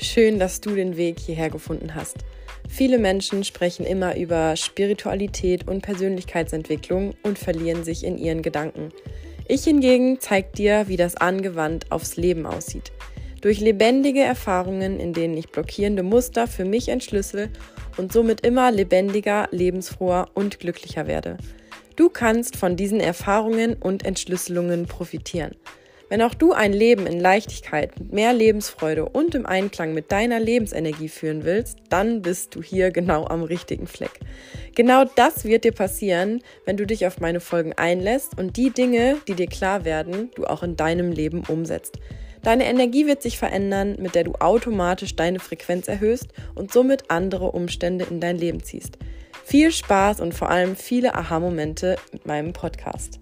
Schön, dass du den Weg hierher gefunden hast. Viele Menschen sprechen immer über Spiritualität und Persönlichkeitsentwicklung und verlieren sich in ihren Gedanken. Ich hingegen zeige dir, wie das angewandt aufs Leben aussieht. Durch lebendige Erfahrungen, in denen ich blockierende Muster für mich entschlüssel und somit immer lebendiger, lebensfroher und glücklicher werde. Du kannst von diesen Erfahrungen und Entschlüsselungen profitieren. Wenn auch du ein Leben in Leichtigkeit, mit mehr Lebensfreude und im Einklang mit deiner Lebensenergie führen willst, dann bist du hier genau am richtigen Fleck. Genau das wird dir passieren, wenn du dich auf meine Folgen einlässt und die Dinge, die dir klar werden, du auch in deinem Leben umsetzt. Deine Energie wird sich verändern, mit der du automatisch deine Frequenz erhöhst und somit andere Umstände in dein Leben ziehst. Viel Spaß und vor allem viele Aha-Momente mit meinem Podcast.